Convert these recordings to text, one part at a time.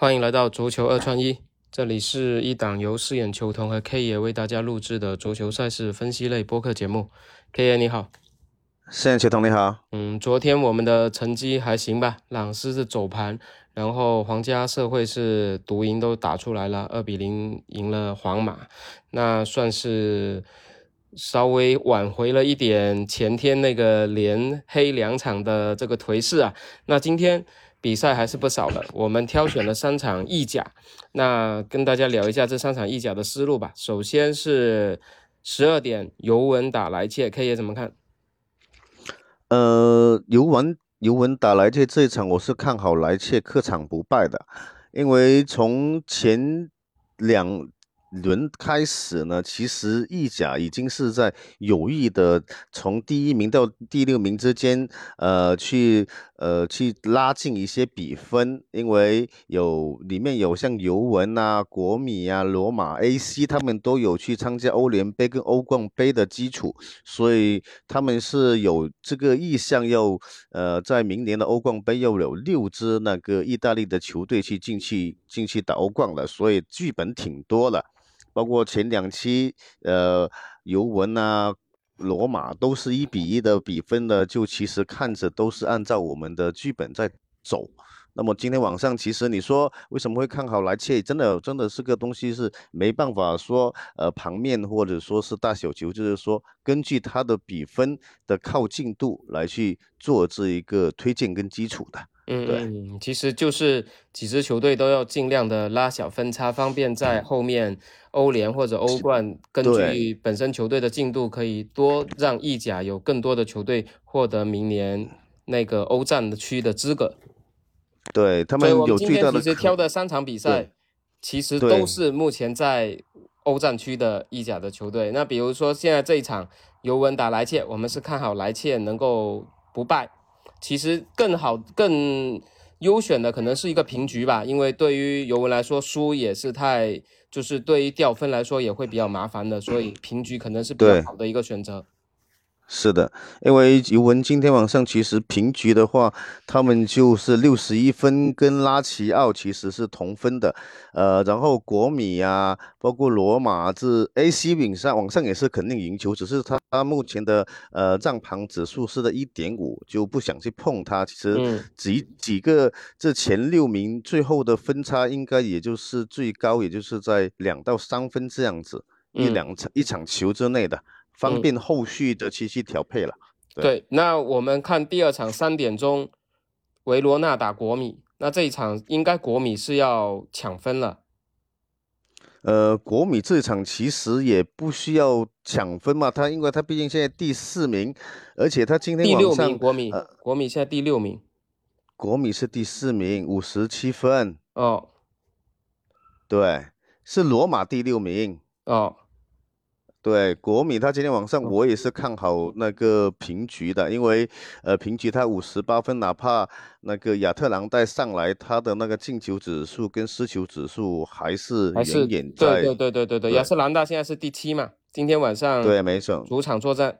欢迎来到足球二串一，这里是一档由饰演球童和 K 爷为大家录制的足球赛事分析类播客节目。K 爷你好，饰演球童你好。嗯，昨天我们的成绩还行吧？朗斯是走盘，然后皇家社会是独赢都打出来了，二比零赢了皇马，那算是稍微挽回了一点前天那个连黑两场的这个颓势啊。那今天。比赛还是不少的，我们挑选了三场意甲，那跟大家聊一下这三场意甲的思路吧。首先是十二点尤文打莱切，K 爷怎么看？呃，尤文尤文打莱切这一场，我是看好莱切客场不败的，因为从前两。轮开始呢，其实意甲已经是在有意的从第一名到第六名之间，呃，去呃去拉近一些比分，因为有里面有像尤文啊、国米啊、罗马、AC，他们都有去参加欧联杯跟欧冠杯的基础，所以他们是有这个意向，要呃在明年的欧冠杯要有六支那个意大利的球队去进去进去打欧冠了，所以剧本挺多了。包括前两期，呃，尤文啊、罗马都是一比一的比分的，就其实看着都是按照我们的剧本在走。那么今天晚上，其实你说为什么会看好莱切？真的，真的是个东西是没办法说，呃，盘面或者说是大小球，就是说根据它的比分的靠近度来去做这一个推荐跟基础的。嗯对，其实就是几支球队都要尽量的拉小分差，方便在后面欧联或者欧冠，根据本身球队的进度，可以多让意甲有更多的球队获得明年那个欧战的区的资格。对他们有今天其实挑的三场比赛，其实都是目前在欧战区的意甲的球队。那比如说现在这一场尤文打莱切，我们是看好莱切能够不败。其实更好、更优选的可能是一个平局吧，因为对于尤文来说，输也是太，就是对于掉分来说也会比较麻烦的，所以平局可能是比较好的一个选择。是的，因为尤文今天晚上其实平局的话，他们就是六十一分，跟拉齐奥其实是同分的。呃，然后国米啊，包括罗马这 AC 顶上网上也是肯定赢球，只是他他目前的呃账盘指数是在一点五，就不想去碰它。其实几几个这前六名最后的分差应该也就是最高，也就是在两到三分这样子，一两场一场球之内的。方便后续的去去调配了。对，那我们看第二场三点钟，维罗纳打国米，那这一场应该国米是要抢分了。呃，国米这一场其实也不需要抢分嘛，他因为他毕竟现在第四名，而且他今天第六名，国米，国米现在第六名，国米是第四名，五十七分。哦，对，是罗马第六名。哦。对国米，他今天晚上我也是看好那个平局的，因为呃平局他五十八分，哪怕那个亚特兰大上来，他的那个进球指数跟失球指数还是远远在。对对对对对对，亚特兰大现在是第七嘛，今天晚上对没错，主场作战。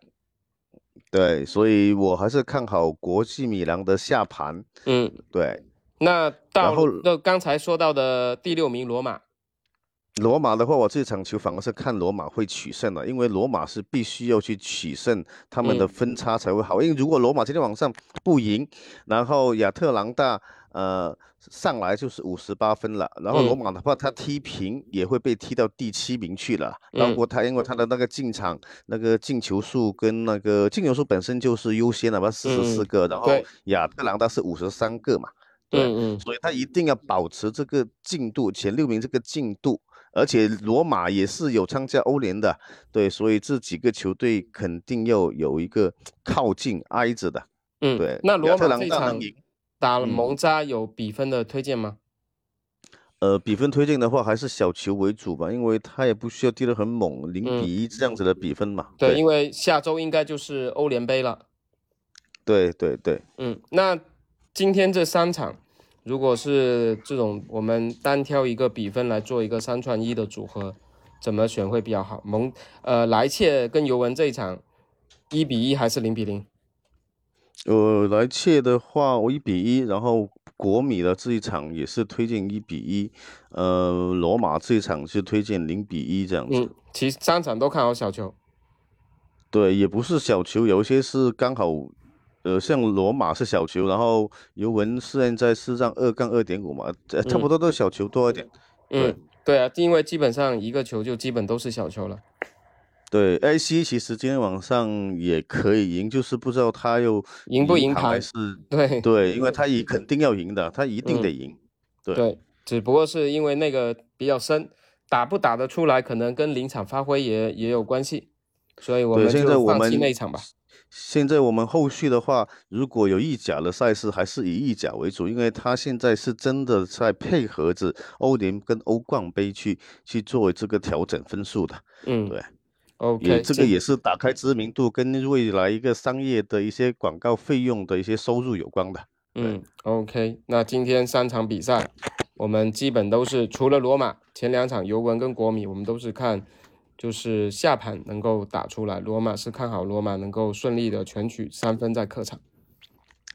对，所以我还是看好国际米兰的下盘。嗯，对。那到那刚才说到的第六名罗马。罗马的话，我这场球反而是看罗马会取胜了，因为罗马是必须要去取胜，他们的分差才会好。因为如果罗马今天晚上不赢，然后亚特兰大呃上来就是五十八分了，然后罗马的话他踢平也会被踢到第七名去了。包括他因为他的那个进场那个进球数跟那个进球数本身就是优先的，嘛，四十四个，然后亚特兰大是五十三个嘛，对，所以他一定要保持这个进度，前六名这个进度。而且罗马也是有参加欧联的，对，所以这几个球队肯定要有一个靠近挨着的，嗯，对。那罗马这场打蒙扎有比分的推荐吗？呃，比分推荐的话还是小球为主吧，因为他也不需要踢得很猛，零比一这样子的比分嘛。对，因为下周应该就是欧联杯了。对对对，嗯，那今天这三场。如果是这种，我们单挑一个比分来做一个三串一的组合，怎么选会比较好？蒙呃莱切跟尤文这一场，一比一还是零比零？呃，莱切的话，我一比一，然后国米的这一场也是推荐一比一，呃，罗马这一场是推荐零比一这样子。嗯，其实三场都看好小球。对，也不是小球，有一些是刚好，呃，像罗马是小球，然后尤文现在是让二杠二点五嘛，差不多都小球多一点。嗯，对啊，因为基本上一个球就基本都是小球了。对，AC 其实今天晚上也可以赢，就是不知道他又赢不赢还是 对对，因为他也肯定要赢的，他一定得赢。对，对只不过是因为那个比较深，打不打得出来，可能跟临场发挥也也有关系。所以我们就放弃那一场吧。现在我们后续的话，如果有意甲的赛事，还是以意甲为主，因为他现在是真的在配合着欧联跟欧冠杯去去做这个调整分数的。嗯，对。OK，这个也是打开知名度跟未来一个商业的一些广告费用的一些收入有关的。嗯，OK，那今天三场比赛，我们基本都是除了罗马前两场尤文跟国米，我们都是看就是下盘能够打出来。罗马是看好罗马能够顺利的全取三分在客场。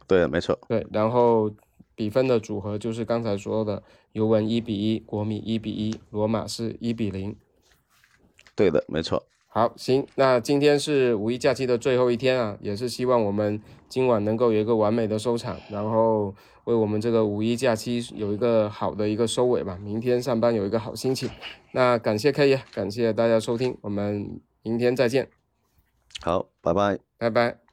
对，没错。对，然后比分的组合就是刚才说的尤文一比一，国米一比一，罗马是一比零。对的，没错。好，行，那今天是五一假期的最后一天啊，也是希望我们今晚能够有一个完美的收场，然后为我们这个五一假期有一个好的一个收尾吧。明天上班有一个好心情。那感谢 K 爷，感谢大家收听，我们明天再见。好，拜拜，拜拜。